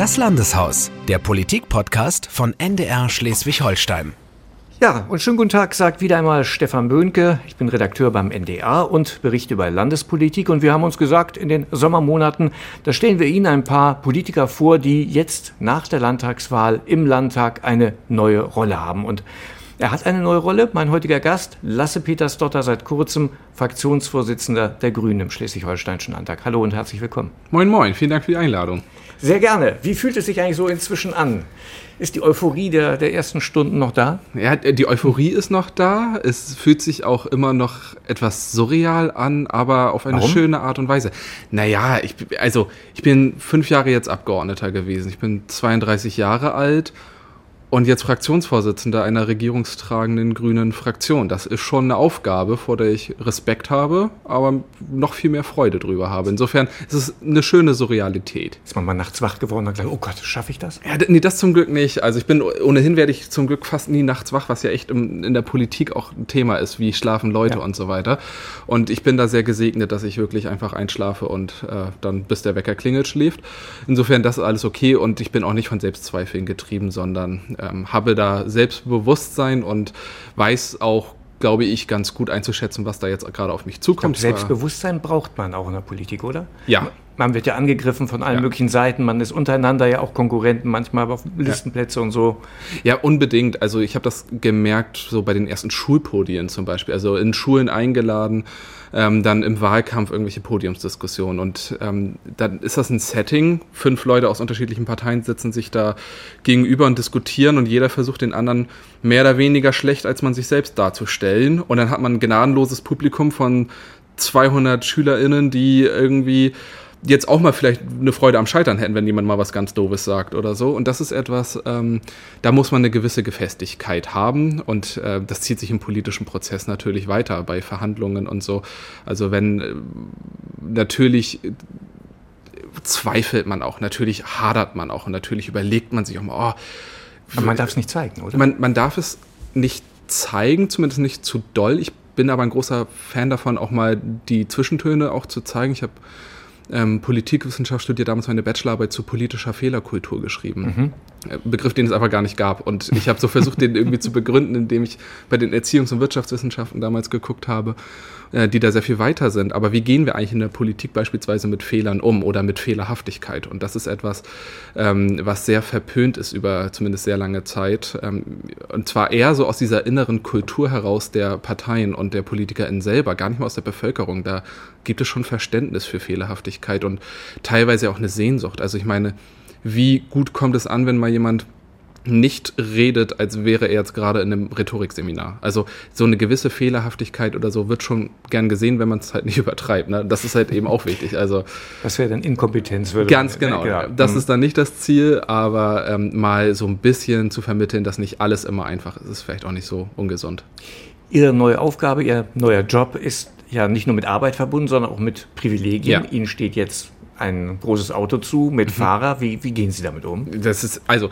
Das Landeshaus, der Politik-Podcast von NDR Schleswig-Holstein. Ja, und schönen guten Tag, sagt wieder einmal Stefan Böhnke. Ich bin Redakteur beim NDR und berichte über Landespolitik. Und wir haben uns gesagt, in den Sommermonaten, da stellen wir Ihnen ein paar Politiker vor, die jetzt nach der Landtagswahl im Landtag eine neue Rolle haben. Und er hat eine neue Rolle. Mein heutiger Gast, Lasse Petersdotter, seit kurzem Fraktionsvorsitzender der Grünen im Schleswig-Holsteinischen Landtag. Hallo und herzlich willkommen. Moin, moin. Vielen Dank für die Einladung. Sehr gerne. Wie fühlt es sich eigentlich so inzwischen an? Ist die Euphorie der, der ersten Stunden noch da? Ja, die Euphorie ist noch da. Es fühlt sich auch immer noch etwas surreal an, aber auf eine Warum? schöne Art und Weise. Naja, ich, also ich bin fünf Jahre jetzt Abgeordneter gewesen. Ich bin 32 Jahre alt und jetzt Fraktionsvorsitzender einer regierungstragenden grünen Fraktion. Das ist schon eine Aufgabe, vor der ich Respekt habe, aber noch viel mehr Freude drüber habe. Insofern ist es eine schöne Surrealität. Ist man mal nachts wach geworden und gesagt, oh Gott, schaffe ich das? Ja, nee, das zum Glück nicht. Also ich bin, ohnehin werde ich zum Glück fast nie nachts wach, was ja echt im, in der Politik auch ein Thema ist, wie schlafen Leute ja. und so weiter. Und ich bin da sehr gesegnet, dass ich wirklich einfach einschlafe und äh, dann bis der Wecker klingelt schläft. Insofern, das ist alles okay und ich bin auch nicht von Selbstzweifeln getrieben, sondern ähm, habe da Selbstbewusstsein und weiß auch, glaube ich, ganz gut einzuschätzen, was da jetzt gerade auf mich zukommt. Glaub, Selbstbewusstsein braucht man auch in der Politik, oder? Ja. Man wird ja angegriffen von allen ja. möglichen Seiten, man ist untereinander ja auch Konkurrenten, manchmal auf Listenplätze ja. und so. Ja, unbedingt. Also ich habe das gemerkt, so bei den ersten Schulpodien zum Beispiel, also in Schulen eingeladen ähm, dann im Wahlkampf irgendwelche Podiumsdiskussionen. Und ähm, dann ist das ein Setting, fünf Leute aus unterschiedlichen Parteien sitzen sich da gegenüber und diskutieren und jeder versucht den anderen mehr oder weniger schlecht als man sich selbst darzustellen. Und dann hat man ein gnadenloses Publikum von 200 SchülerInnen, die irgendwie jetzt auch mal vielleicht eine Freude am Scheitern hätten, wenn jemand mal was ganz Doofes sagt oder so. Und das ist etwas, ähm, da muss man eine gewisse Gefestigkeit haben und äh, das zieht sich im politischen Prozess natürlich weiter bei Verhandlungen und so. Also wenn äh, natürlich zweifelt man auch, natürlich hadert man auch und natürlich überlegt man sich auch mal, oh, aber man darf es nicht zeigen, oder? Man, man darf es nicht zeigen, zumindest nicht zu doll. Ich bin aber ein großer Fan davon, auch mal die Zwischentöne auch zu zeigen. Ich habe ähm, Politikwissenschaft studiert, damals meine Bachelorarbeit zu politischer Fehlerkultur geschrieben. Mhm. Äh, Begriff, den es einfach gar nicht gab. Und ich habe so versucht, den irgendwie zu begründen, indem ich bei den Erziehungs- und Wirtschaftswissenschaften damals geguckt habe, äh, die da sehr viel weiter sind. Aber wie gehen wir eigentlich in der Politik beispielsweise mit Fehlern um oder mit Fehlerhaftigkeit? Und das ist etwas, ähm, was sehr verpönt ist über zumindest sehr lange Zeit. Ähm, und zwar eher so aus dieser inneren Kultur heraus der Parteien und der PolitikerInnen selber, gar nicht mal aus der Bevölkerung. Da gibt es schon Verständnis für Fehlerhaftigkeit und teilweise auch eine Sehnsucht. Also ich meine, wie gut kommt es an, wenn mal jemand nicht redet, als wäre er jetzt gerade in einem Rhetorikseminar. Also so eine gewisse Fehlerhaftigkeit oder so wird schon gern gesehen, wenn man es halt nicht übertreibt. Ne? Das ist halt eben auch wichtig. Also das wäre dann Inkompetenz, würde ganz genau. Ja. Das mhm. ist dann nicht das Ziel, aber ähm, mal so ein bisschen zu vermitteln, dass nicht alles immer einfach ist, ist vielleicht auch nicht so ungesund. Ihre neue Aufgabe, Ihr neuer Job ist ja nicht nur mit Arbeit verbunden, sondern auch mit Privilegien. Ja. Ihnen steht jetzt ein großes Auto zu mit mhm. Fahrer. Wie, wie gehen Sie damit um? Das ist, also,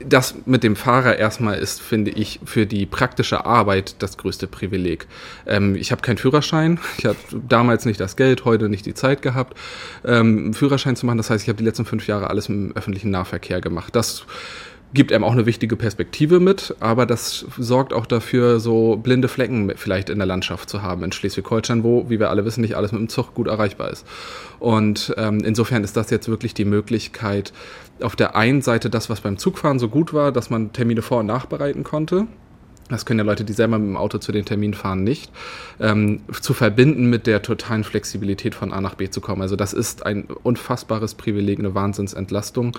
das mit dem Fahrer erstmal ist, finde ich, für die praktische Arbeit das größte Privileg. Ähm, ich habe keinen Führerschein. Ich habe damals nicht das Geld, heute nicht die Zeit gehabt, ähm, Führerschein zu machen. Das heißt, ich habe die letzten fünf Jahre alles im öffentlichen Nahverkehr gemacht. Das gibt einem auch eine wichtige Perspektive mit, aber das sorgt auch dafür, so blinde Flecken vielleicht in der Landschaft zu haben in Schleswig-Holstein, wo, wie wir alle wissen, nicht alles mit dem Zug gut erreichbar ist. Und ähm, insofern ist das jetzt wirklich die Möglichkeit, auf der einen Seite das, was beim Zugfahren so gut war, dass man Termine vor- und nachbereiten konnte, das können ja Leute, die selber mit dem Auto zu den Terminen fahren, nicht, ähm, zu verbinden mit der totalen Flexibilität von A nach B zu kommen. Also das ist ein unfassbares Privileg, eine Wahnsinnsentlastung.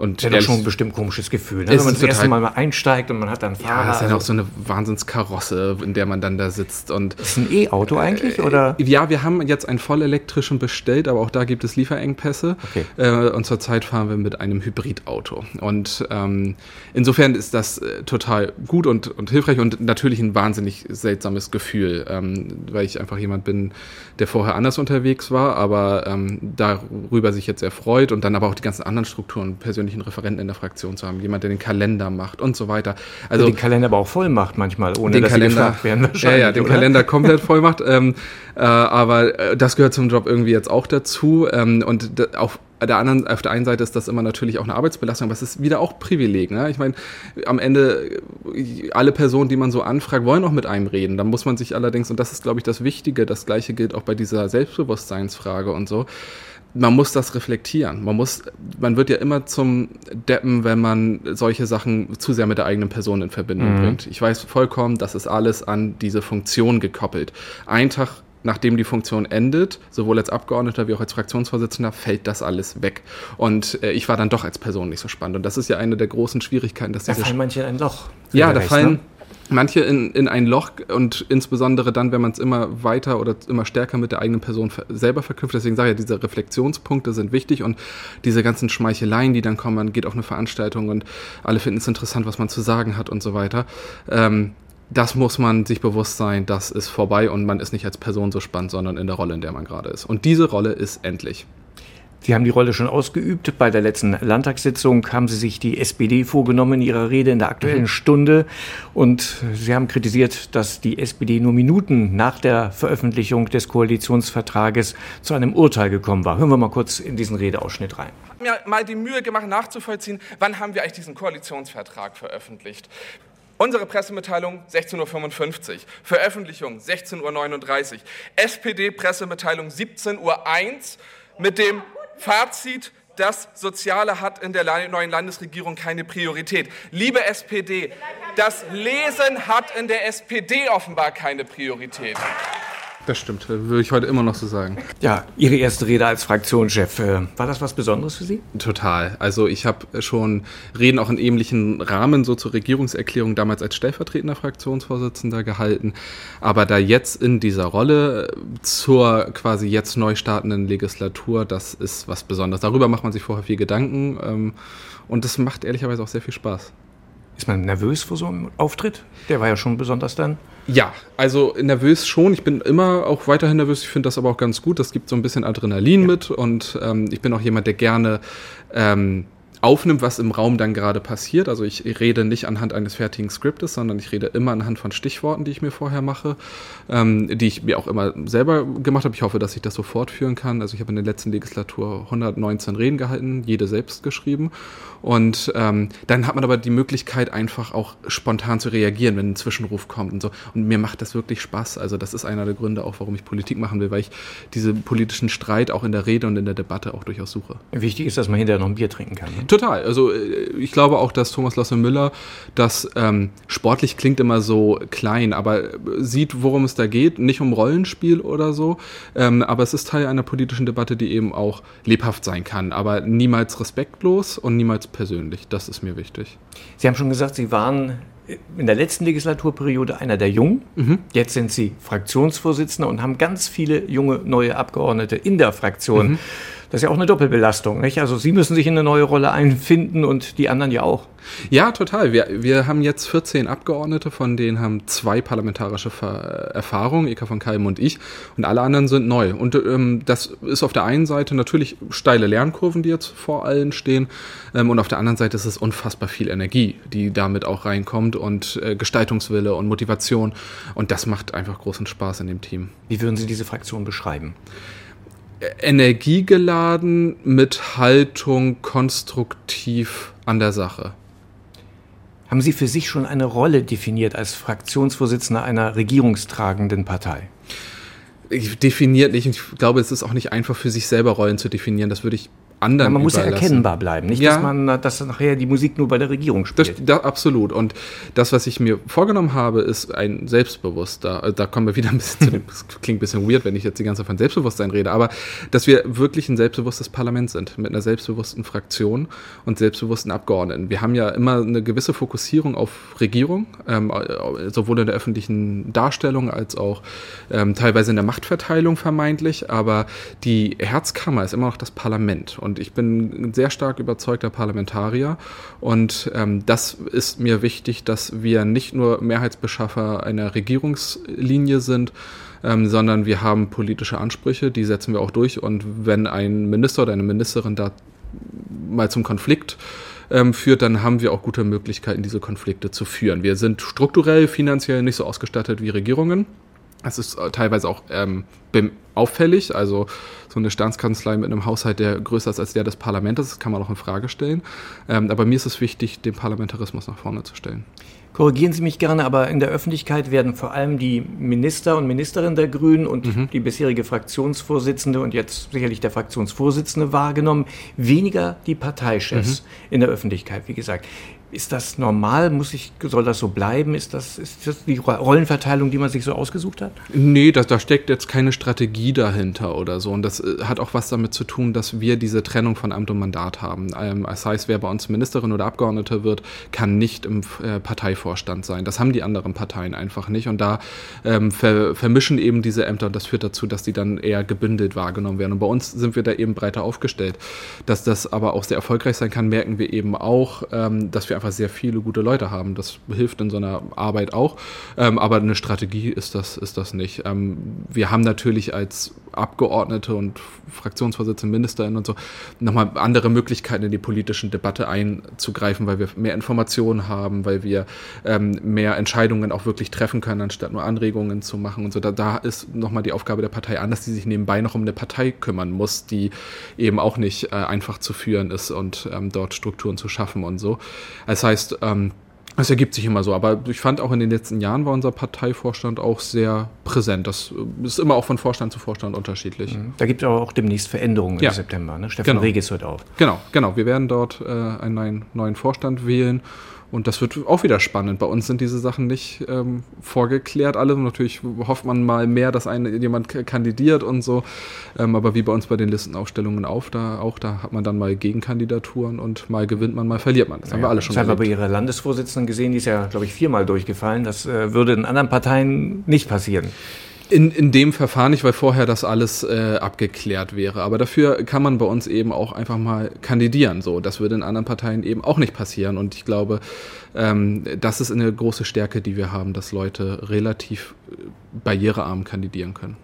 Und ja, das ist schon ein bestimmt komisches Gefühl, ne? wenn man das erste Mal, mal einsteigt und man hat dann Fahrer. Ja, das ist ja auch so eine Wahnsinnskarosse, in der man dann da sitzt. Und, ist ein E-Auto eigentlich? Äh, oder? Ja, wir haben jetzt einen vollelektrischen bestellt, aber auch da gibt es Lieferengpässe. Okay. Äh, und zurzeit fahren wir mit einem Hybridauto. Und ähm, insofern ist das äh, total gut und, und hilfreich und natürlich ein wahnsinnig seltsames Gefühl, ähm, weil ich einfach jemand bin, der vorher anders unterwegs war, aber ähm, darüber sich jetzt sehr freut und dann aber auch die ganzen anderen Strukturen persönlich persönlichen Referenten in der Fraktion zu haben, jemand, der den Kalender macht und so weiter. Also den Kalender aber auch voll macht manchmal, ohne den dass Kalender, sie gefragt werden. Ja, ja, den oder? Kalender komplett voll macht. Ähm, äh, aber äh, das gehört zum Job irgendwie jetzt auch dazu. Ähm, und auch der anderen, auf der einen Seite ist das immer natürlich auch eine Arbeitsbelastung, aber es ist wieder auch Privileg. Ne? Ich meine, am Ende, alle Personen, die man so anfragt, wollen auch mit einem reden. Da muss man sich allerdings, und das ist, glaube ich, das Wichtige, das Gleiche gilt auch bei dieser Selbstbewusstseinsfrage und so, man muss das reflektieren. Man muss, man wird ja immer zum Deppen, wenn man solche Sachen zu sehr mit der eigenen Person in Verbindung mhm. bringt. Ich weiß vollkommen, das ist alles an diese Funktion gekoppelt. Ein Tag nachdem die Funktion endet, sowohl als Abgeordneter wie auch als Fraktionsvorsitzender, fällt das alles weg. Und äh, ich war dann doch als Person nicht so spannend. Und das ist ja eine der großen Schwierigkeiten. Dass da fallen manche in ein Loch. Ja, da recht, fallen ne? Manche in, in ein Loch und insbesondere dann, wenn man es immer weiter oder immer stärker mit der eigenen Person selber verknüpft. Deswegen sage ich, diese Reflexionspunkte sind wichtig und diese ganzen Schmeicheleien, die dann kommen, man geht auf eine Veranstaltung und alle finden es interessant, was man zu sagen hat und so weiter. Ähm, das muss man sich bewusst sein, das ist vorbei und man ist nicht als Person so spannend, sondern in der Rolle, in der man gerade ist. Und diese Rolle ist endlich. Sie haben die Rolle schon ausgeübt. Bei der letzten Landtagssitzung haben Sie sich die SPD vorgenommen in Ihrer Rede in der Aktuellen mhm. Stunde. Und Sie haben kritisiert, dass die SPD nur Minuten nach der Veröffentlichung des Koalitionsvertrages zu einem Urteil gekommen war. Hören wir mal kurz in diesen Redeausschnitt rein. Ich habe mir mal die Mühe gemacht, nachzuvollziehen, wann haben wir eigentlich diesen Koalitionsvertrag veröffentlicht. Unsere Pressemitteilung 16.55 Uhr, Veröffentlichung 16.39 Uhr, SPD-Pressemitteilung 17.01 Uhr mit dem Fazit, das Soziale hat in der neuen Landesregierung keine Priorität. Liebe SPD, das Lesen hat in der SPD offenbar keine Priorität. Das stimmt, würde ich heute immer noch so sagen. Ja, Ihre erste Rede als Fraktionschef, äh, war das was Besonderes für Sie? Total. Also ich habe schon Reden auch in ähnlichen Rahmen so zur Regierungserklärung damals als stellvertretender Fraktionsvorsitzender gehalten. Aber da jetzt in dieser Rolle zur quasi jetzt neu startenden Legislatur, das ist was Besonderes. Darüber macht man sich vorher viel Gedanken ähm, und das macht ehrlicherweise auch sehr viel Spaß. Ist man nervös vor so einem Auftritt? Der war ja schon besonders dann. Ja, also nervös schon. Ich bin immer auch weiterhin nervös. Ich finde das aber auch ganz gut. Das gibt so ein bisschen Adrenalin ja. mit und ähm, ich bin auch jemand, der gerne ähm, aufnimmt, was im Raum dann gerade passiert. Also ich rede nicht anhand eines fertigen Skriptes, sondern ich rede immer anhand von Stichworten, die ich mir vorher mache, ähm, die ich mir auch immer selber gemacht habe. Ich hoffe, dass ich das so fortführen kann. Also ich habe in der letzten Legislatur 119 Reden gehalten, jede selbst geschrieben. Und ähm, dann hat man aber die Möglichkeit, einfach auch spontan zu reagieren, wenn ein Zwischenruf kommt und so. Und mir macht das wirklich Spaß. Also das ist einer der Gründe auch, warum ich Politik machen will, weil ich diese politischen Streit auch in der Rede und in der Debatte auch durchaus suche. Wichtig ist, dass man hinterher noch ein Bier trinken kann. Ne? Total. Also äh, ich glaube auch, dass Thomas Losse Müller das ähm, sportlich klingt immer so klein, aber sieht, worum es da geht. Nicht um Rollenspiel oder so, ähm, aber es ist Teil einer politischen Debatte, die eben auch lebhaft sein kann, aber niemals respektlos und niemals persönlich. Das ist mir wichtig. Sie haben schon gesagt, Sie waren in der letzten Legislaturperiode einer der Jungen. Mhm. Jetzt sind Sie Fraktionsvorsitzender und haben ganz viele junge neue Abgeordnete in der Fraktion. Mhm. Das ist ja auch eine Doppelbelastung. Nicht? Also Sie müssen sich in eine neue Rolle einfinden und die anderen ja auch. Ja, total. Wir, wir haben jetzt 14 Abgeordnete, von denen haben zwei parlamentarische Erfahrungen, Eka von Kalm und ich, und alle anderen sind neu. Und ähm, das ist auf der einen Seite natürlich steile Lernkurven, die jetzt vor allen stehen, ähm, und auf der anderen Seite ist es unfassbar viel Energie, die damit auch reinkommt und äh, Gestaltungswille und Motivation. Und das macht einfach großen Spaß in dem Team. Wie würden Sie diese Fraktion beschreiben? Energiegeladen mit Haltung konstruktiv an der Sache. Haben Sie für sich schon eine Rolle definiert als Fraktionsvorsitzender einer regierungstragenden Partei? Ich definiert nicht. Ich glaube, es ist auch nicht einfach für sich selber Rollen zu definieren. Das würde ich anderen ja, Man muss ja erkennbar bleiben, nicht, ja. dass man, dass nachher die Musik nur bei der Regierung spielt. Das, da, absolut. Und das, was ich mir vorgenommen habe, ist ein selbstbewusster, äh, da kommen wir wieder ein bisschen zu dem, das klingt ein bisschen weird, wenn ich jetzt die ganze Zeit von Selbstbewusstsein rede, aber dass wir wirklich ein selbstbewusstes Parlament sind, mit einer selbstbewussten Fraktion und selbstbewussten Abgeordneten. Wir haben ja immer eine gewisse Fokussierung auf Regierung, ähm, äh, sowohl in der öffentlichen Darstellung als auch ähm, teilweise in der Machtverteilung vermeintlich, aber die Herzkammer ist immer noch das Parlament. Und und ich bin ein sehr stark überzeugter Parlamentarier. Und ähm, das ist mir wichtig, dass wir nicht nur Mehrheitsbeschaffer einer Regierungslinie sind, ähm, sondern wir haben politische Ansprüche, die setzen wir auch durch. Und wenn ein Minister oder eine Ministerin da mal zum Konflikt ähm, führt, dann haben wir auch gute Möglichkeiten, diese Konflikte zu führen. Wir sind strukturell, finanziell nicht so ausgestattet wie Regierungen. Es ist äh, teilweise auch ähm, auffällig, also so eine Staatskanzlei mit einem Haushalt, der größer ist als der des Parlaments, das kann man auch in Frage stellen. Ähm, aber mir ist es wichtig, den Parlamentarismus nach vorne zu stellen. Korrigieren Sie mich gerne, aber in der Öffentlichkeit werden vor allem die Minister und Ministerinnen der Grünen und mhm. die bisherige Fraktionsvorsitzende und jetzt sicherlich der Fraktionsvorsitzende wahrgenommen, weniger die Parteichefs mhm. in der Öffentlichkeit, wie gesagt. Ist das normal? Muss ich, soll das so bleiben? Ist das, ist das die Rollenverteilung, die man sich so ausgesucht hat? Nee, da, da steckt jetzt keine Strategie dahinter oder so. Und das äh, hat auch was damit zu tun, dass wir diese Trennung von Amt und Mandat haben. Ähm, das heißt, wer bei uns Ministerin oder Abgeordnete wird, kann nicht im äh, Parteivorstand sein. Das haben die anderen Parteien einfach nicht. Und da ähm, ver, vermischen eben diese Ämter und das führt dazu, dass die dann eher gebündelt wahrgenommen werden. Und bei uns sind wir da eben breiter aufgestellt. Dass das aber auch sehr erfolgreich sein kann, merken wir eben auch, ähm, dass wir einfach sehr viele gute Leute haben. Das hilft in so einer Arbeit auch. Ähm, aber eine Strategie ist das, ist das nicht. Ähm, wir haben natürlich als Abgeordnete und Fraktionsvorsitzende, Ministerinnen und so nochmal andere Möglichkeiten in die politische Debatte einzugreifen, weil wir mehr Informationen haben, weil wir ähm, mehr Entscheidungen auch wirklich treffen können, anstatt nur Anregungen zu machen und so. Da, da ist nochmal die Aufgabe der Partei anders, die sich nebenbei noch um eine Partei kümmern muss, die eben auch nicht äh, einfach zu führen ist und ähm, dort Strukturen zu schaffen und so. Das heißt, ähm, es ergibt sich immer so, aber ich fand auch in den letzten Jahren war unser Parteivorstand auch sehr präsent. Das äh, ist immer auch von Vorstand zu Vorstand unterschiedlich. Mhm. Da gibt es aber auch demnächst Veränderungen ja. im September. Ne? Stefan genau. Regis hört auf. Genau, genau. Wir werden dort äh, einen neuen Vorstand wählen und das wird auch wieder spannend. Bei uns sind diese Sachen nicht ähm, vorgeklärt. Alle natürlich hofft man mal mehr, dass ein, jemand kandidiert und so. Ähm, aber wie bei uns bei den Listenaufstellungen auf, da, auch da hat man dann mal Gegenkandidaturen und mal gewinnt man, mal verliert man. Das ja, haben wir alle schon Das haben wir bei Ihrer Landesvorsitzenden gesehen, die ist ja, glaube ich, viermal durchgefallen. Das äh, würde in anderen Parteien nicht passieren. In, in dem Verfahren nicht, weil vorher das alles äh, abgeklärt wäre. Aber dafür kann man bei uns eben auch einfach mal kandidieren. So, das würde in anderen Parteien eben auch nicht passieren. Und ich glaube, ähm, das ist eine große Stärke, die wir haben, dass Leute relativ äh, barrierearm kandidieren können.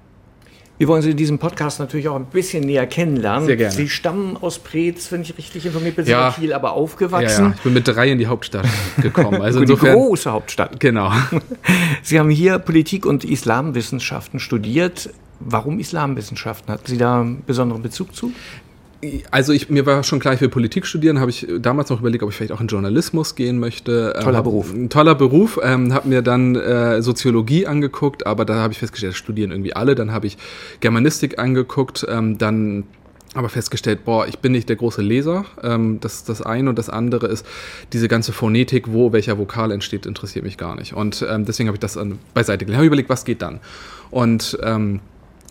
Wir wollen Sie in diesem Podcast natürlich auch ein bisschen näher kennenlernen. Sehr gerne. Sie stammen aus Preetz, wenn ich richtig informiert bin, sind ja. in Kiel aber aufgewachsen. Ja, ja. Ich bin mit drei in die Hauptstadt gekommen. Also insofern, die große Hauptstadt. Genau. Sie haben hier Politik und Islamwissenschaften studiert. Warum Islamwissenschaften? Hatten Sie da einen besonderen Bezug zu? Also ich, mir war schon klar, ich will Politik studieren, habe ich damals noch überlegt, ob ich vielleicht auch in Journalismus gehen möchte. Ähm, toller Beruf. Ein toller Beruf. Ähm, habe mir dann äh, Soziologie angeguckt, aber da habe ich festgestellt, studieren irgendwie alle. Dann habe ich Germanistik angeguckt, ähm, dann aber festgestellt, boah, ich bin nicht der große Leser. Ähm, das das eine und das andere ist diese ganze Phonetik, wo welcher Vokal entsteht, interessiert mich gar nicht. Und ähm, deswegen habe ich das an, beiseite gelegt. Habe überlegt, was geht dann? Und ähm,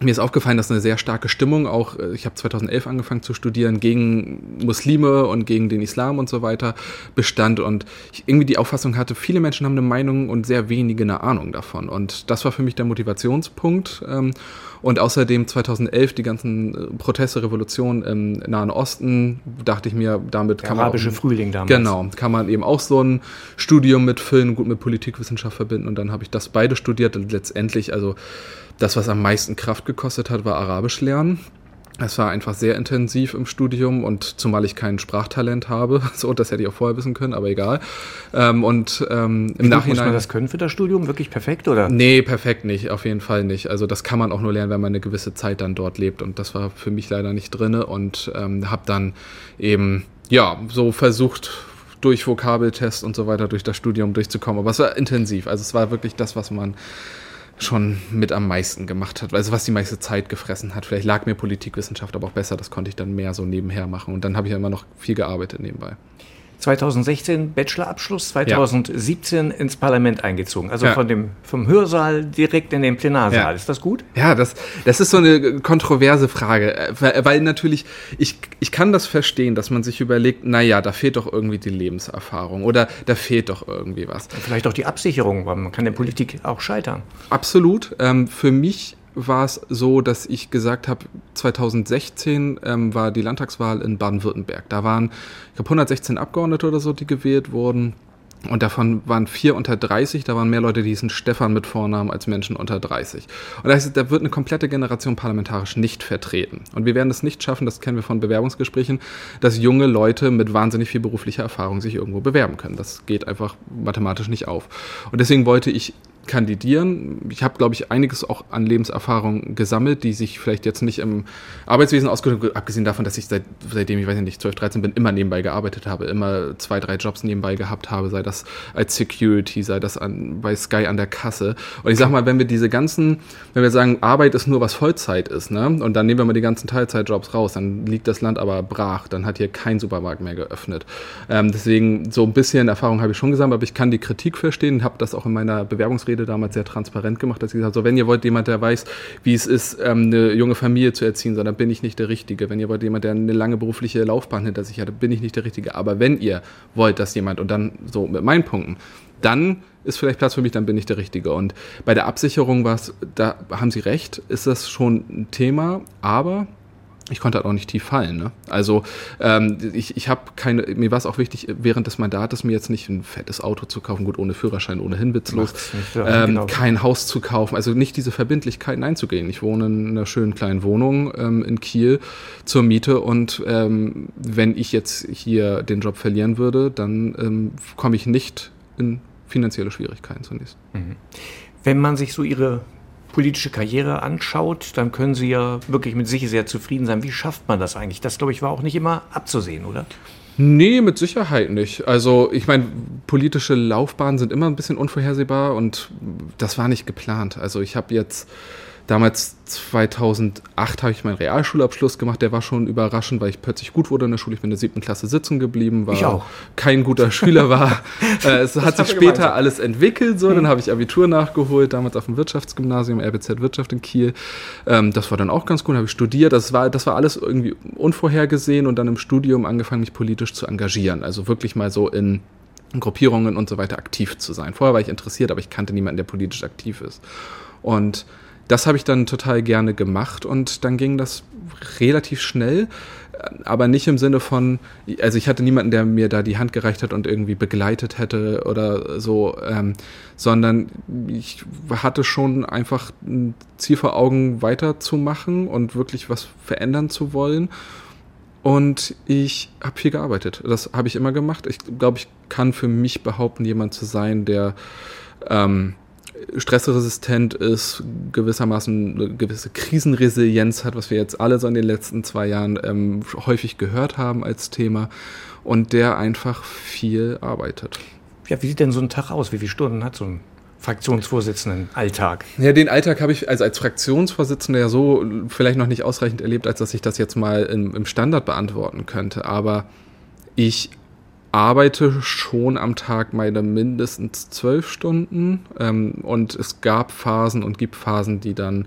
mir ist aufgefallen, dass eine sehr starke Stimmung auch, äh, ich habe 2011 angefangen zu studieren, gegen Muslime und gegen den Islam und so weiter bestand und ich irgendwie die Auffassung hatte, viele Menschen haben eine Meinung und sehr wenige eine Ahnung davon. Und das war für mich der Motivationspunkt. Ähm, und außerdem 2011 die ganzen äh, Proteste, Revolutionen im Nahen Osten, dachte ich mir, damit der kann man. Arabische Frühling damals. Genau, kann man eben auch so ein Studium mit Film gut mit Politikwissenschaft verbinden. Und dann habe ich das beide studiert und letztendlich, also das, was am meisten Kraft gekostet hat, war Arabisch lernen. Es war einfach sehr intensiv im Studium und zumal ich kein Sprachtalent habe, so das hätte ich auch vorher wissen können, aber egal. Ähm, und ähm, im Nachhinein. Muss man das können für das Studium wirklich perfekt oder? Nee, perfekt nicht, auf jeden Fall nicht. Also das kann man auch nur lernen, wenn man eine gewisse Zeit dann dort lebt und das war für mich leider nicht drinne und ähm, habe dann eben ja so versucht durch Vokabeltest und so weiter durch das Studium durchzukommen. Aber es war intensiv. Also es war wirklich das, was man schon mit am meisten gemacht hat, also was die meiste Zeit gefressen hat. Vielleicht lag mir Politikwissenschaft aber auch besser, das konnte ich dann mehr so nebenher machen und dann habe ich ja immer noch viel gearbeitet nebenbei. 2016 Bachelorabschluss, 2017 ja. ins Parlament eingezogen. Also ja. von dem, vom Hörsaal direkt in den Plenarsaal. Ja. Ist das gut? Ja, das, das ist so eine kontroverse Frage. Äh, weil, weil, natürlich, ich, ich kann das verstehen, dass man sich überlegt, naja, da fehlt doch irgendwie die Lebenserfahrung oder da fehlt doch irgendwie was. Vielleicht auch die Absicherung, weil man kann in der Politik auch scheitern. Absolut. Ähm, für mich war es so, dass ich gesagt habe, 2016 ähm, war die Landtagswahl in Baden-Württemberg. Da waren, ich glaube, 116 Abgeordnete oder so, die gewählt wurden. Und davon waren vier unter 30, da waren mehr Leute, die hießen Stefan mit Vornamen als Menschen unter 30. Und das heißt, da wird eine komplette Generation parlamentarisch nicht vertreten. Und wir werden es nicht schaffen, das kennen wir von Bewerbungsgesprächen, dass junge Leute mit wahnsinnig viel beruflicher Erfahrung sich irgendwo bewerben können. Das geht einfach mathematisch nicht auf. Und deswegen wollte ich kandidieren. Ich habe, glaube ich, einiges auch an Lebenserfahrung gesammelt, die sich vielleicht jetzt nicht im Arbeitswesen ausgedrückt, abgesehen davon, dass ich seit, seitdem ich weiß nicht, 12, 13 bin, immer nebenbei gearbeitet habe, immer zwei, drei Jobs nebenbei gehabt habe, sei das als Security, sei das an, bei Sky an der Kasse. Und ich sag mal, wenn wir diese ganzen, wenn wir sagen, Arbeit ist nur was Vollzeit ist, ne, und dann nehmen wir mal die ganzen Teilzeitjobs raus, dann liegt das Land aber brach, dann hat hier kein Supermarkt mehr geöffnet. Ähm, deswegen, so ein bisschen Erfahrung habe ich schon gesammelt, aber ich kann die Kritik verstehen, habe das auch in meiner Bewerbungsrede Rede damals sehr transparent gemacht, dass ich gesagt habe, so, wenn ihr wollt jemand, der weiß, wie es ist, ähm, eine junge Familie zu erziehen, dann bin ich nicht der Richtige. Wenn ihr wollt jemand, der eine lange berufliche Laufbahn hinter sich hat, bin ich nicht der Richtige. Aber wenn ihr wollt, dass jemand, und dann so mit meinen Punkten, dann ist vielleicht Platz für mich, dann bin ich der Richtige. Und bei der Absicherung war es, da haben Sie recht, ist das schon ein Thema, aber ich konnte halt auch nicht tief fallen. Ne? Also ähm, ich, ich habe keine, mir war es auch wichtig, während des Mandates mir jetzt nicht ein fettes Auto zu kaufen, gut ohne Führerschein, ohnehin witzlos, ja, ähm, genau. kein Haus zu kaufen, also nicht diese Verbindlichkeiten einzugehen. Ich wohne in einer schönen kleinen Wohnung ähm, in Kiel zur Miete und ähm, wenn ich jetzt hier den Job verlieren würde, dann ähm, komme ich nicht in finanzielle Schwierigkeiten zunächst. Mhm. Wenn man sich so Ihre politische Karriere anschaut, dann können Sie ja wirklich mit sich sehr zufrieden sein. Wie schafft man das eigentlich? Das, glaube ich, war auch nicht immer abzusehen, oder? Nee, mit Sicherheit nicht. Also ich meine, politische Laufbahnen sind immer ein bisschen unvorhersehbar und das war nicht geplant. Also ich habe jetzt Damals 2008 habe ich meinen Realschulabschluss gemacht. Der war schon überraschend, weil ich plötzlich gut wurde in der Schule. Ich bin in der siebten Klasse sitzen geblieben, war ich auch. kein guter Schüler war. äh, es hat sich später gemeinsam. alles entwickelt. So, mhm. dann habe ich Abitur nachgeholt, damals auf dem Wirtschaftsgymnasium RBZ Wirtschaft in Kiel. Ähm, das war dann auch ganz gut. Habe ich studiert. Das war, das war alles irgendwie unvorhergesehen und dann im Studium angefangen, mich politisch zu engagieren. Also wirklich mal so in Gruppierungen und so weiter aktiv zu sein. Vorher war ich interessiert, aber ich kannte niemanden, der politisch aktiv ist. Und das habe ich dann total gerne gemacht und dann ging das relativ schnell, aber nicht im Sinne von, also ich hatte niemanden, der mir da die Hand gereicht hat und irgendwie begleitet hätte oder so, ähm, sondern ich hatte schon einfach ein Ziel vor Augen weiterzumachen und wirklich was verändern zu wollen. Und ich habe viel gearbeitet. Das habe ich immer gemacht. Ich glaube, ich kann für mich behaupten, jemand zu sein, der ähm, stressresistent ist, gewissermaßen eine gewisse Krisenresilienz hat, was wir jetzt alle so in den letzten zwei Jahren ähm, häufig gehört haben als Thema und der einfach viel arbeitet. Ja, wie sieht denn so ein Tag aus? Wie viele Stunden hat so ein Fraktionsvorsitzenden Alltag? Ja, den Alltag habe ich also als Fraktionsvorsitzender ja so vielleicht noch nicht ausreichend erlebt, als dass ich das jetzt mal im, im Standard beantworten könnte. Aber ich arbeite schon am Tag meine mindestens zwölf Stunden ähm, und es gab Phasen und gibt Phasen, die dann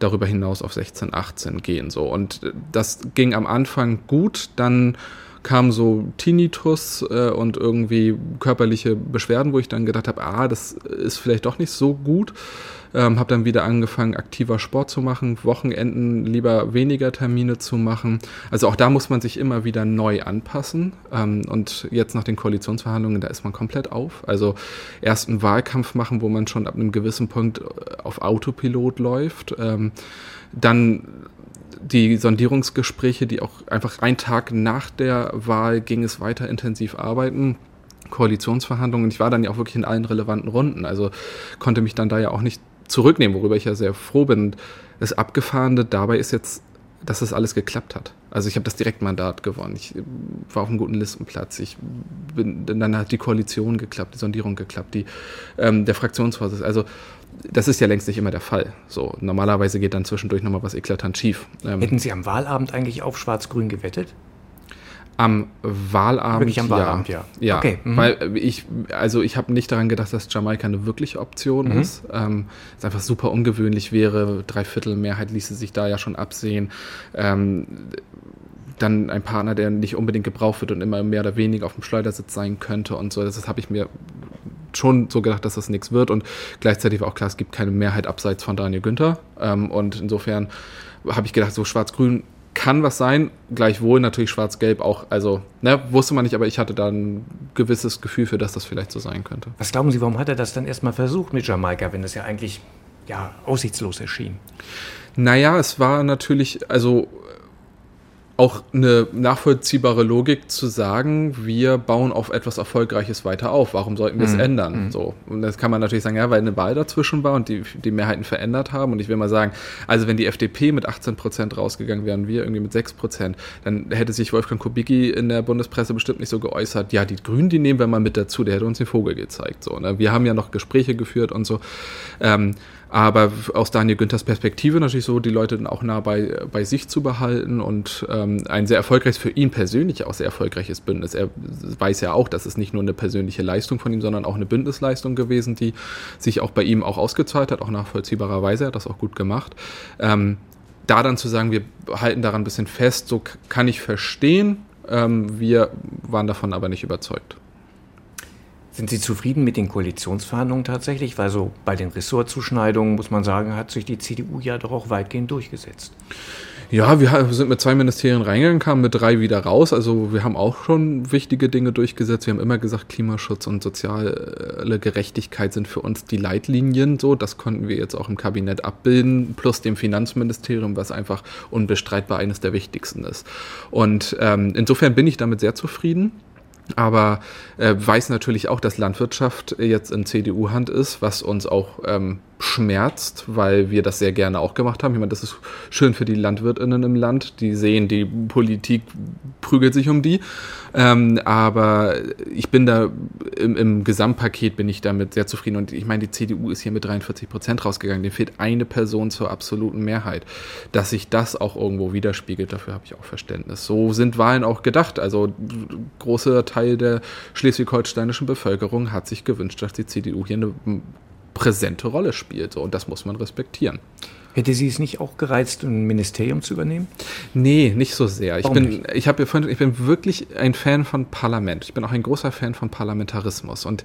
darüber hinaus auf 16, 18 gehen. So. Und das ging am Anfang gut, dann kam so Tinnitus äh, und irgendwie körperliche Beschwerden, wo ich dann gedacht habe, ah, das ist vielleicht doch nicht so gut. Ähm, habe dann wieder angefangen, aktiver Sport zu machen, Wochenenden lieber weniger Termine zu machen. Also auch da muss man sich immer wieder neu anpassen. Ähm, und jetzt nach den Koalitionsverhandlungen, da ist man komplett auf. Also erst einen Wahlkampf machen, wo man schon ab einem gewissen Punkt auf Autopilot läuft. Ähm, dann die Sondierungsgespräche, die auch einfach einen Tag nach der Wahl ging es weiter intensiv arbeiten. Koalitionsverhandlungen. Ich war dann ja auch wirklich in allen relevanten Runden, also konnte mich dann da ja auch nicht zurücknehmen, worüber ich ja sehr froh bin. Das Abgefahrene dabei ist jetzt, dass das alles geklappt hat. Also ich habe das Direktmandat gewonnen. Ich war auf einem guten Listenplatz. Ich bin, dann hat die Koalition geklappt, die Sondierung geklappt, die, ähm, der Fraktionsvorsitz. Also das ist ja längst nicht immer der Fall. So normalerweise geht dann zwischendurch nochmal was eklatant schief. Ähm, Hätten Sie am Wahlabend eigentlich auf Schwarz-Grün gewettet? Am Wahlabend. Wirklich am Wahlabend, ja. Ja, ja okay. mhm. weil ich, also ich habe nicht daran gedacht, dass Jamaika eine wirkliche Option mhm. ist. Ähm, es einfach super ungewöhnlich wäre. Dreiviertel Mehrheit ließe sich da ja schon absehen. Ähm, dann ein Partner, der nicht unbedingt gebraucht wird und immer mehr oder weniger auf dem Schleudersitz sein könnte und so. Das, das habe ich mir schon so gedacht, dass das nichts wird und gleichzeitig war auch klar, es gibt keine Mehrheit abseits von Daniel Günther. Ähm, und insofern habe ich gedacht, so schwarz-grün kann was sein, gleichwohl natürlich schwarz-gelb auch, also ne, wusste man nicht, aber ich hatte da ein gewisses Gefühl für, dass das vielleicht so sein könnte. Was glauben Sie, warum hat er das dann erstmal versucht mit Jamaika, wenn das ja eigentlich ja, aussichtslos erschien? Naja, es war natürlich, also auch eine nachvollziehbare Logik zu sagen, wir bauen auf etwas Erfolgreiches weiter auf. Warum sollten wir es mhm. ändern? Mhm. So. Und das kann man natürlich sagen, ja, weil eine Wahl dazwischen war und die, die Mehrheiten verändert haben. Und ich will mal sagen, also wenn die FDP mit 18 Prozent rausgegangen wären, wir irgendwie mit 6 Prozent, dann hätte sich Wolfgang Kubicki in der Bundespresse bestimmt nicht so geäußert, ja, die Grünen, die nehmen wir mal mit dazu, der hätte uns den Vogel gezeigt. So, ne? Wir haben ja noch Gespräche geführt und so. Ähm, aber aus Daniel Günthers Perspektive natürlich so, die Leute dann auch nah bei, bei sich zu behalten und ähm, ein sehr erfolgreiches, für ihn persönlich auch sehr erfolgreiches Bündnis. Er weiß ja auch, dass es nicht nur eine persönliche Leistung von ihm, sondern auch eine Bündnisleistung gewesen, die sich auch bei ihm auch ausgezahlt hat, auch nachvollziehbarerweise. Er hat das auch gut gemacht. Ähm, da dann zu sagen, wir halten daran ein bisschen fest, so kann ich verstehen. Ähm, wir waren davon aber nicht überzeugt. Sind Sie zufrieden mit den Koalitionsverhandlungen tatsächlich? Weil so bei den Ressortzuschneidungen, muss man sagen, hat sich die CDU ja doch auch weitgehend durchgesetzt. Ja, wir sind mit zwei Ministerien reingegangen, kamen mit drei wieder raus. Also wir haben auch schon wichtige Dinge durchgesetzt. Wir haben immer gesagt, Klimaschutz und soziale Gerechtigkeit sind für uns die Leitlinien. So, das konnten wir jetzt auch im Kabinett abbilden, plus dem Finanzministerium, was einfach unbestreitbar eines der wichtigsten ist. Und ähm, insofern bin ich damit sehr zufrieden aber äh, weiß natürlich auch, dass Landwirtschaft jetzt in CDU-Hand ist, was uns auch ähm, schmerzt, weil wir das sehr gerne auch gemacht haben. Ich meine, das ist schön für die LandwirtInnen im Land. Die sehen, die Politik prügelt sich um die. Ähm, aber ich bin da im, im, Gesamtpaket bin ich damit sehr zufrieden. Und ich meine, die CDU ist hier mit 43 Prozent rausgegangen. Dem fehlt eine Person zur absoluten Mehrheit. Dass sich das auch irgendwo widerspiegelt, dafür habe ich auch Verständnis. So sind Wahlen auch gedacht. Also großer Teil der schleswig-holsteinischen Bevölkerung hat sich gewünscht, dass die CDU hier eine präsente Rolle spielt. So, und das muss man respektieren. Hätte Sie es nicht auch gereizt, ein Ministerium zu übernehmen? Nee, nicht so sehr. ich bin, ich habe ich bin wirklich ein Fan von Parlament. Ich bin auch ein großer Fan von Parlamentarismus. Und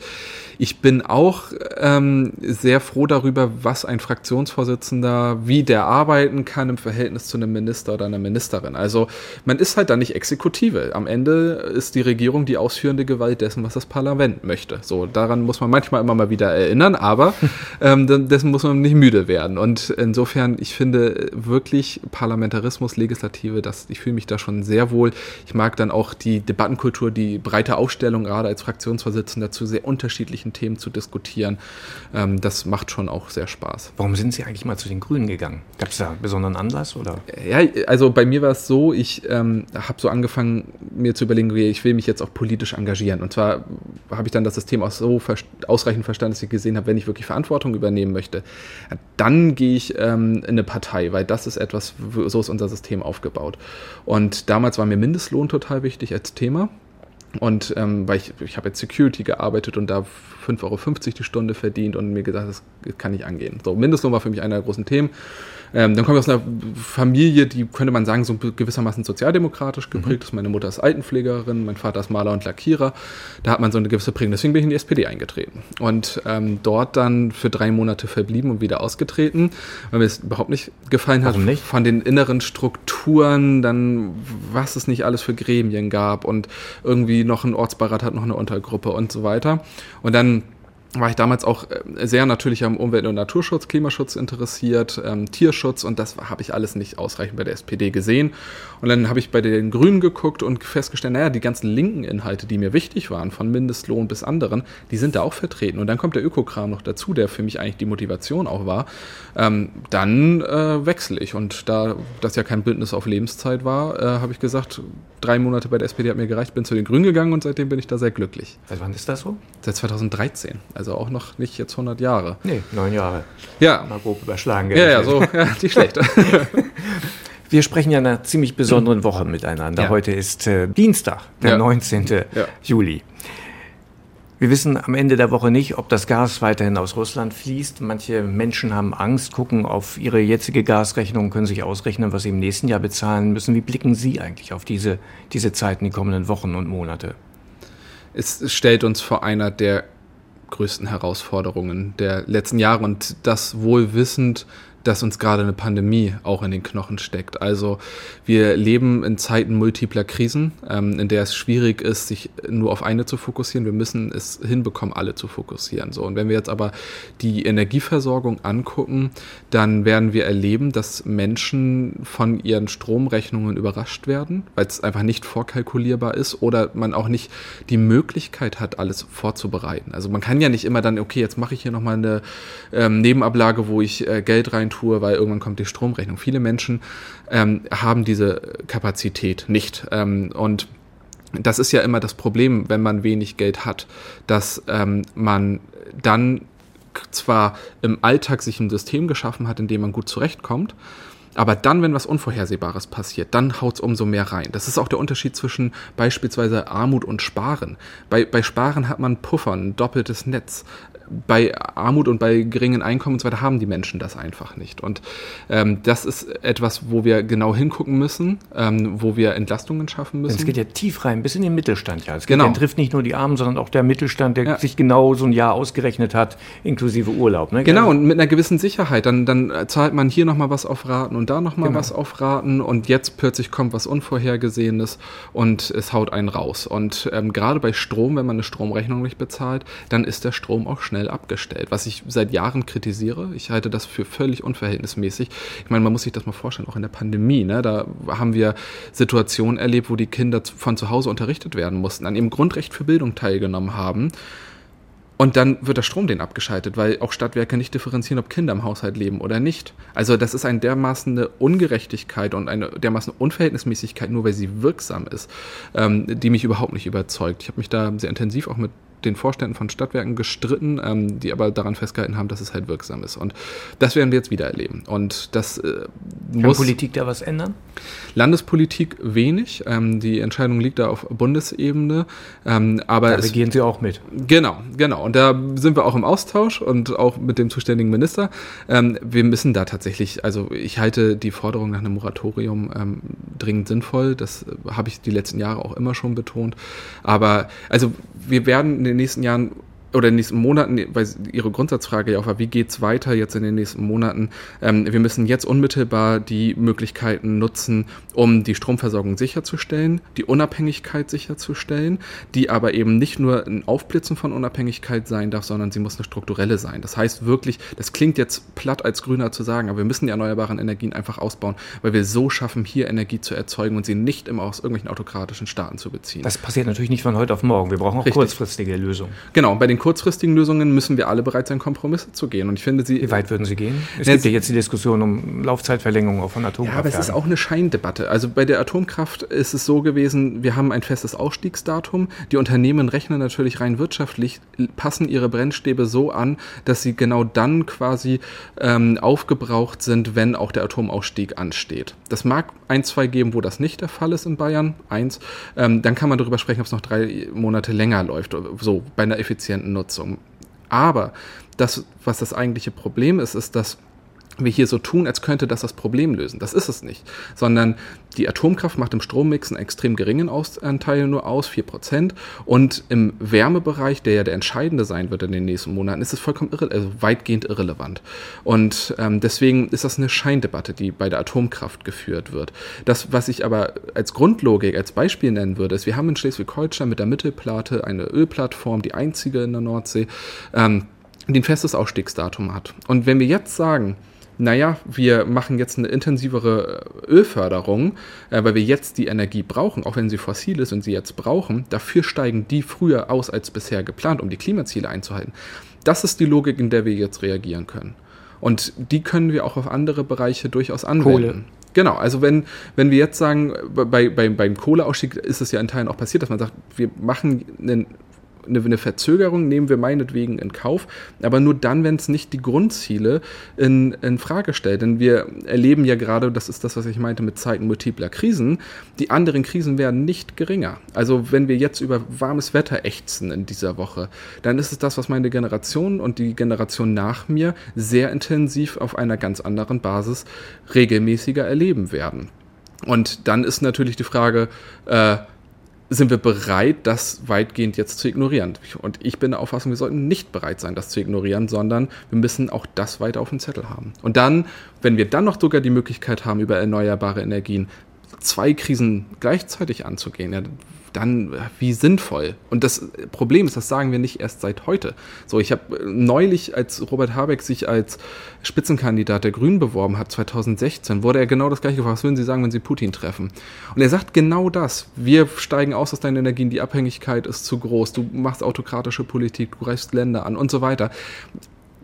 ich bin auch ähm, sehr froh darüber, was ein Fraktionsvorsitzender, wie der arbeiten kann im Verhältnis zu einem Minister oder einer Ministerin. Also man ist halt da nicht Exekutive. Am Ende ist die Regierung die ausführende Gewalt dessen, was das Parlament möchte. So, daran muss man manchmal immer mal wieder erinnern, aber ähm, dessen muss man nicht müde werden. Und insofern insofern, ich finde wirklich Parlamentarismus, Legislative, das, ich fühle mich da schon sehr wohl. Ich mag dann auch die Debattenkultur, die breite Aufstellung, gerade als Fraktionsvorsitzender zu sehr unterschiedlichen Themen zu diskutieren. Ähm, das macht schon auch sehr Spaß. Warum sind Sie eigentlich mal zu den Grünen gegangen? Gab es da einen besonderen Anlass? Oder? Ja, also bei mir war es so, ich ähm, habe so angefangen, mir zu überlegen, ich will mich jetzt auch politisch engagieren. Und zwar habe ich dann das System auch so ausreichend verstanden, dass ich gesehen habe, wenn ich wirklich Verantwortung übernehmen möchte, dann gehe ich ähm, in eine Partei, weil das ist etwas, so ist unser System aufgebaut. Und damals war mir Mindestlohn total wichtig als Thema. Und ähm, weil ich, ich habe jetzt Security gearbeitet und da 5,50 Euro die Stunde verdient und mir gesagt, das kann nicht angehen. So, Mindestlohn war für mich einer der großen Themen. Ähm, dann komme ich aus einer Familie, die könnte man sagen, so gewissermaßen sozialdemokratisch geprägt mhm. ist. Meine Mutter ist Altenpflegerin, mein Vater ist Maler und Lackierer. Da hat man so eine gewisse Prägung. Deswegen bin ich in die SPD eingetreten. Und ähm, dort dann für drei Monate verblieben und wieder ausgetreten, weil mir es überhaupt nicht gefallen hat. Warum nicht? Von den inneren Strukturen, dann was es nicht alles für Gremien gab und irgendwie noch ein Ortsbeirat hat noch eine Untergruppe und so weiter. Und dann war ich damals auch äh, sehr natürlich am Umwelt- und Naturschutz, Klimaschutz interessiert, ähm, Tierschutz und das habe ich alles nicht ausreichend bei der SPD gesehen. Und dann habe ich bei den Grünen geguckt und festgestellt, naja, die ganzen linken Inhalte, die mir wichtig waren, von Mindestlohn bis anderen, die sind da auch vertreten. Und dann kommt der Ökokram noch dazu, der für mich eigentlich die Motivation auch war. Ähm, dann äh, wechsle ich und da das ja kein Bündnis auf Lebenszeit war, äh, habe ich gesagt, drei Monate bei der SPD hat mir gereicht, bin zu den Grünen gegangen und seitdem bin ich da sehr glücklich. Seit wann ist das so? Seit 2013. Also also auch noch nicht jetzt 100 Jahre. Nee, neun Jahre. Ja. Mal grob überschlagen. Ja, ja, so, ja, nicht schlecht. Wir sprechen ja in einer ziemlich besonderen Woche miteinander. Ja. Heute ist äh, Dienstag, der ja. 19. Ja. Juli. Wir wissen am Ende der Woche nicht, ob das Gas weiterhin aus Russland fließt. Manche Menschen haben Angst, gucken auf ihre jetzige Gasrechnung, können sich ausrechnen, was sie im nächsten Jahr bezahlen müssen. Wie blicken Sie eigentlich auf diese, diese Zeiten, die kommenden Wochen und Monate? Es stellt uns vor einer der größten Herausforderungen der letzten Jahre. Und das wohl wissend, dass uns gerade eine Pandemie auch in den Knochen steckt. Also wir leben in Zeiten multipler Krisen, ähm, in der es schwierig ist, sich nur auf eine zu fokussieren. Wir müssen es hinbekommen, alle zu fokussieren. So und wenn wir jetzt aber die Energieversorgung angucken, dann werden wir erleben, dass Menschen von ihren Stromrechnungen überrascht werden, weil es einfach nicht vorkalkulierbar ist oder man auch nicht die Möglichkeit hat, alles vorzubereiten. Also man kann ja nicht immer dann, okay, jetzt mache ich hier nochmal eine ähm, Nebenablage, wo ich äh, Geld rein tue, weil irgendwann kommt die Stromrechnung. Viele Menschen ähm, haben diese Kapazität nicht. Ähm, und das ist ja immer das Problem, wenn man wenig Geld hat, dass ähm, man dann zwar im Alltag sich ein System geschaffen hat, in dem man gut zurechtkommt, aber dann, wenn was Unvorhersehbares passiert, dann haut es umso mehr rein. Das ist auch der Unterschied zwischen beispielsweise Armut und Sparen. Bei, bei Sparen hat man Puffer, ein doppeltes Netz bei Armut und bei geringen Einkommen und so weiter haben die Menschen das einfach nicht. Und ähm, das ist etwas, wo wir genau hingucken müssen, ähm, wo wir Entlastungen schaffen müssen. Es geht ja tief rein, bis in den Mittelstand. Ja. Es genau. ja, trifft nicht nur die Armen, sondern auch der Mittelstand, der ja. sich genau so ein Jahr ausgerechnet hat, inklusive Urlaub. Ne? Genau, und mit einer gewissen Sicherheit. Dann, dann zahlt man hier nochmal was auf Raten und da nochmal genau. was auf Raten und jetzt plötzlich kommt was Unvorhergesehenes und es haut einen raus. Und ähm, gerade bei Strom, wenn man eine Stromrechnung nicht bezahlt, dann ist der Strom auch schnell schnell abgestellt, was ich seit Jahren kritisiere. Ich halte das für völlig unverhältnismäßig. Ich meine, man muss sich das mal vorstellen, auch in der Pandemie, ne, da haben wir Situationen erlebt, wo die Kinder von zu Hause unterrichtet werden mussten, an ihrem Grundrecht für Bildung teilgenommen haben. Und dann wird der Strom denen abgeschaltet, weil auch Stadtwerke nicht differenzieren, ob Kinder im Haushalt leben oder nicht. Also das ist eine dermaßen Ungerechtigkeit und eine dermaßen Unverhältnismäßigkeit, nur weil sie wirksam ist, ähm, die mich überhaupt nicht überzeugt. Ich habe mich da sehr intensiv auch mit den Vorständen von Stadtwerken gestritten, ähm, die aber daran festgehalten haben, dass es halt wirksam ist. Und das werden wir jetzt wieder erleben. Und das äh, muss. Politik da was ändern? Landespolitik wenig. Ähm, die Entscheidung liegt da auf Bundesebene. Ähm, aber da regieren Sie auch mit. Genau, genau. Und da sind wir auch im Austausch und auch mit dem zuständigen Minister. Ähm, wir müssen da tatsächlich, also ich halte die Forderung nach einem Moratorium ähm, dringend sinnvoll. Das habe ich die letzten Jahre auch immer schon betont. Aber also wir werden in den nächsten Jahren oder in den nächsten Monaten, weil Ihre Grundsatzfrage ja auch war, wie geht's weiter jetzt in den nächsten Monaten? Ähm, wir müssen jetzt unmittelbar die Möglichkeiten nutzen, um die Stromversorgung sicherzustellen, die Unabhängigkeit sicherzustellen, die aber eben nicht nur ein Aufblitzen von Unabhängigkeit sein darf, sondern sie muss eine strukturelle sein. Das heißt wirklich, das klingt jetzt platt als Grüner zu sagen, aber wir müssen die erneuerbaren Energien einfach ausbauen, weil wir so schaffen, hier Energie zu erzeugen und sie nicht immer aus irgendwelchen autokratischen Staaten zu beziehen. Das passiert natürlich nicht von heute auf morgen. Wir brauchen auch Richtig. kurzfristige Lösungen. Genau, bei den kurzfristigen Lösungen müssen wir alle bereit sein, Kompromisse zu gehen. Und ich finde sie. Wie weit würden Sie gehen? Es gibt ja jetzt die Diskussion um Laufzeitverlängerung von Atomkraft. Ja, aber es ist auch eine Scheindebatte. Also bei der Atomkraft ist es so gewesen, wir haben ein festes Ausstiegsdatum. Die Unternehmen rechnen natürlich rein wirtschaftlich, passen ihre Brennstäbe so an, dass sie genau dann quasi ähm, aufgebraucht sind, wenn auch der Atomausstieg ansteht. Das mag ein, zwei geben, wo das nicht der Fall ist in Bayern. Eins. Ähm, dann kann man darüber sprechen, ob es noch drei Monate länger läuft. So bei einer effizienten Nutzung. Aber das, was das eigentliche Problem ist, ist, dass wir hier so tun, als könnte das das Problem lösen. Das ist es nicht. Sondern die Atomkraft macht im Strommix einen extrem geringen Anteil nur aus, 4%. Und im Wärmebereich, der ja der entscheidende sein wird in den nächsten Monaten, ist es vollkommen irre also weitgehend irrelevant. Und ähm, deswegen ist das eine Scheindebatte, die bei der Atomkraft geführt wird. Das, was ich aber als Grundlogik, als Beispiel nennen würde, ist, wir haben in Schleswig-Holstein mit der Mittelplatte eine Ölplattform, die einzige in der Nordsee, ähm, die ein festes Ausstiegsdatum hat. Und wenn wir jetzt sagen, naja, wir machen jetzt eine intensivere Ölförderung, äh, weil wir jetzt die Energie brauchen, auch wenn sie fossil ist und sie jetzt brauchen. Dafür steigen die früher aus als bisher geplant, um die Klimaziele einzuhalten. Das ist die Logik, in der wir jetzt reagieren können. Und die können wir auch auf andere Bereiche durchaus anwenden. Kohle. Genau, also wenn, wenn wir jetzt sagen, bei, bei, beim Kohleausstieg ist es ja in Teilen auch passiert, dass man sagt, wir machen einen eine, eine Verzögerung nehmen wir meinetwegen in Kauf, aber nur dann, wenn es nicht die Grundziele in, in Frage stellt. Denn wir erleben ja gerade, das ist das, was ich meinte mit Zeiten multipler Krisen, die anderen Krisen werden nicht geringer. Also wenn wir jetzt über warmes Wetter ächzen in dieser Woche, dann ist es das, was meine Generation und die Generation nach mir sehr intensiv auf einer ganz anderen Basis regelmäßiger erleben werden. Und dann ist natürlich die Frage, äh, sind wir bereit, das weitgehend jetzt zu ignorieren. Und ich bin der Auffassung, wir sollten nicht bereit sein, das zu ignorieren, sondern wir müssen auch das weiter auf dem Zettel haben. Und dann, wenn wir dann noch sogar die Möglichkeit haben, über erneuerbare Energien zwei Krisen gleichzeitig anzugehen, ja, dann wie sinnvoll. Und das Problem ist, das sagen wir nicht erst seit heute. So, ich habe neulich, als Robert Habeck sich als Spitzenkandidat der Grünen beworben hat, 2016, wurde er genau das gleiche gefragt, was würden Sie sagen, wenn Sie Putin treffen? Und er sagt genau das. Wir steigen aus aus deinen Energien, die Abhängigkeit ist zu groß, du machst autokratische Politik, du reichst Länder an und so weiter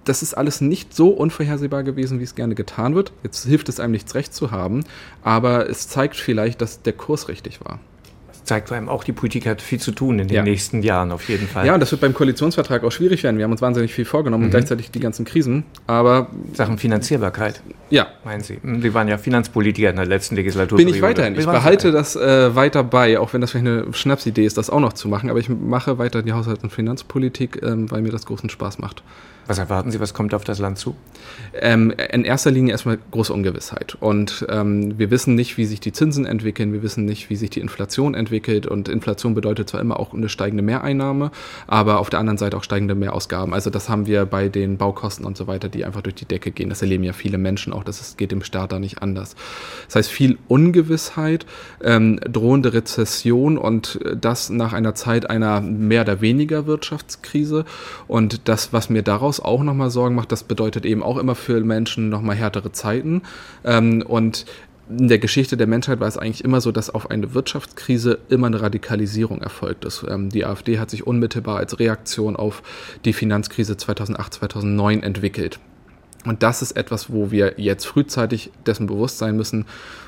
das ist alles nicht so unvorhersehbar gewesen, wie es gerne getan wird. Jetzt hilft es einem nichts recht zu haben, aber es zeigt vielleicht, dass der Kurs richtig war zeigt vor allem auch, die Politik hat viel zu tun in den ja. nächsten Jahren auf jeden Fall. Ja, und das wird beim Koalitionsvertrag auch schwierig werden. Wir haben uns wahnsinnig viel vorgenommen mhm. und gleichzeitig die ganzen Krisen. Aber Sachen Finanzierbarkeit. Ja. Meinen Sie? Hm, Sie waren ja Finanzpolitiker in der letzten Legislatur. Bin ich weiterhin. Ich behalte das äh, weiter bei, auch wenn das vielleicht eine Schnapsidee ist, das auch noch zu machen. Aber ich mache weiter die Haushalts- und Finanzpolitik, ähm, weil mir das großen Spaß macht. Was erwarten Sie, was kommt auf das Land zu? Ähm, in erster Linie erstmal große Ungewissheit. Und ähm, wir wissen nicht, wie sich die Zinsen entwickeln, wir wissen nicht, wie sich die Inflation entwickelt. Und Inflation bedeutet zwar immer auch eine steigende Mehreinnahme, aber auf der anderen Seite auch steigende Mehrausgaben. Also das haben wir bei den Baukosten und so weiter, die einfach durch die Decke gehen. Das erleben ja viele Menschen auch, das geht dem Staat da nicht anders. Das heißt, viel Ungewissheit, ähm, drohende Rezession und das nach einer Zeit einer mehr oder weniger Wirtschaftskrise. Und das, was mir daraus auch nochmal Sorgen macht, das bedeutet eben auch immer für Menschen nochmal härtere Zeiten. Ähm, und in der Geschichte der Menschheit war es eigentlich immer so, dass auf eine Wirtschaftskrise immer eine Radikalisierung erfolgt ist. Ähm, die AfD hat sich unmittelbar als Reaktion auf die Finanzkrise 2008, 2009 entwickelt. Und das ist etwas, wo wir jetzt frühzeitig dessen bewusst sein müssen.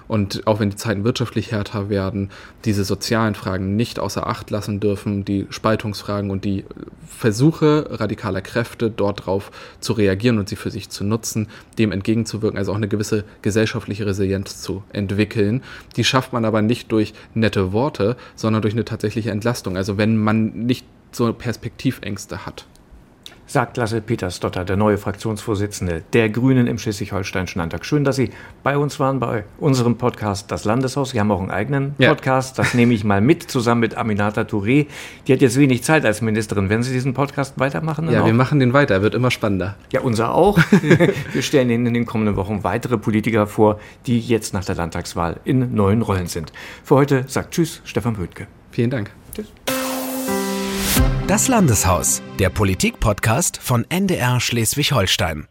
Und auch wenn die Zeiten wirtschaftlich härter werden, diese sozialen Fragen nicht außer Acht lassen dürfen, die Spaltungsfragen und die Versuche radikaler Kräfte dort drauf zu reagieren und sie für sich zu nutzen, dem entgegenzuwirken, also auch eine gewisse gesellschaftliche Resilienz zu entwickeln. Die schafft man aber nicht durch nette Worte, sondern durch eine tatsächliche Entlastung. Also wenn man nicht so Perspektivängste hat sagt Lasse Petersdotter, der neue Fraktionsvorsitzende der Grünen im Schleswig-Holsteinischen Landtag. Schön, dass Sie bei uns waren bei unserem Podcast Das Landeshaus. Sie haben auch einen eigenen ja. Podcast, das nehme ich mal mit, zusammen mit Aminata Touré. Die hat jetzt wenig Zeit als Ministerin. Werden Sie diesen Podcast weitermachen? Ja, auch? wir machen den weiter, er wird immer spannender. Ja, unser auch. wir stellen Ihnen in den kommenden Wochen weitere Politiker vor, die jetzt nach der Landtagswahl in neuen Rollen sind. Für heute sagt Tschüss, Stefan Bödke. Vielen Dank. Tschüss. Das Landeshaus, der Politik-Podcast von NDR Schleswig-Holstein.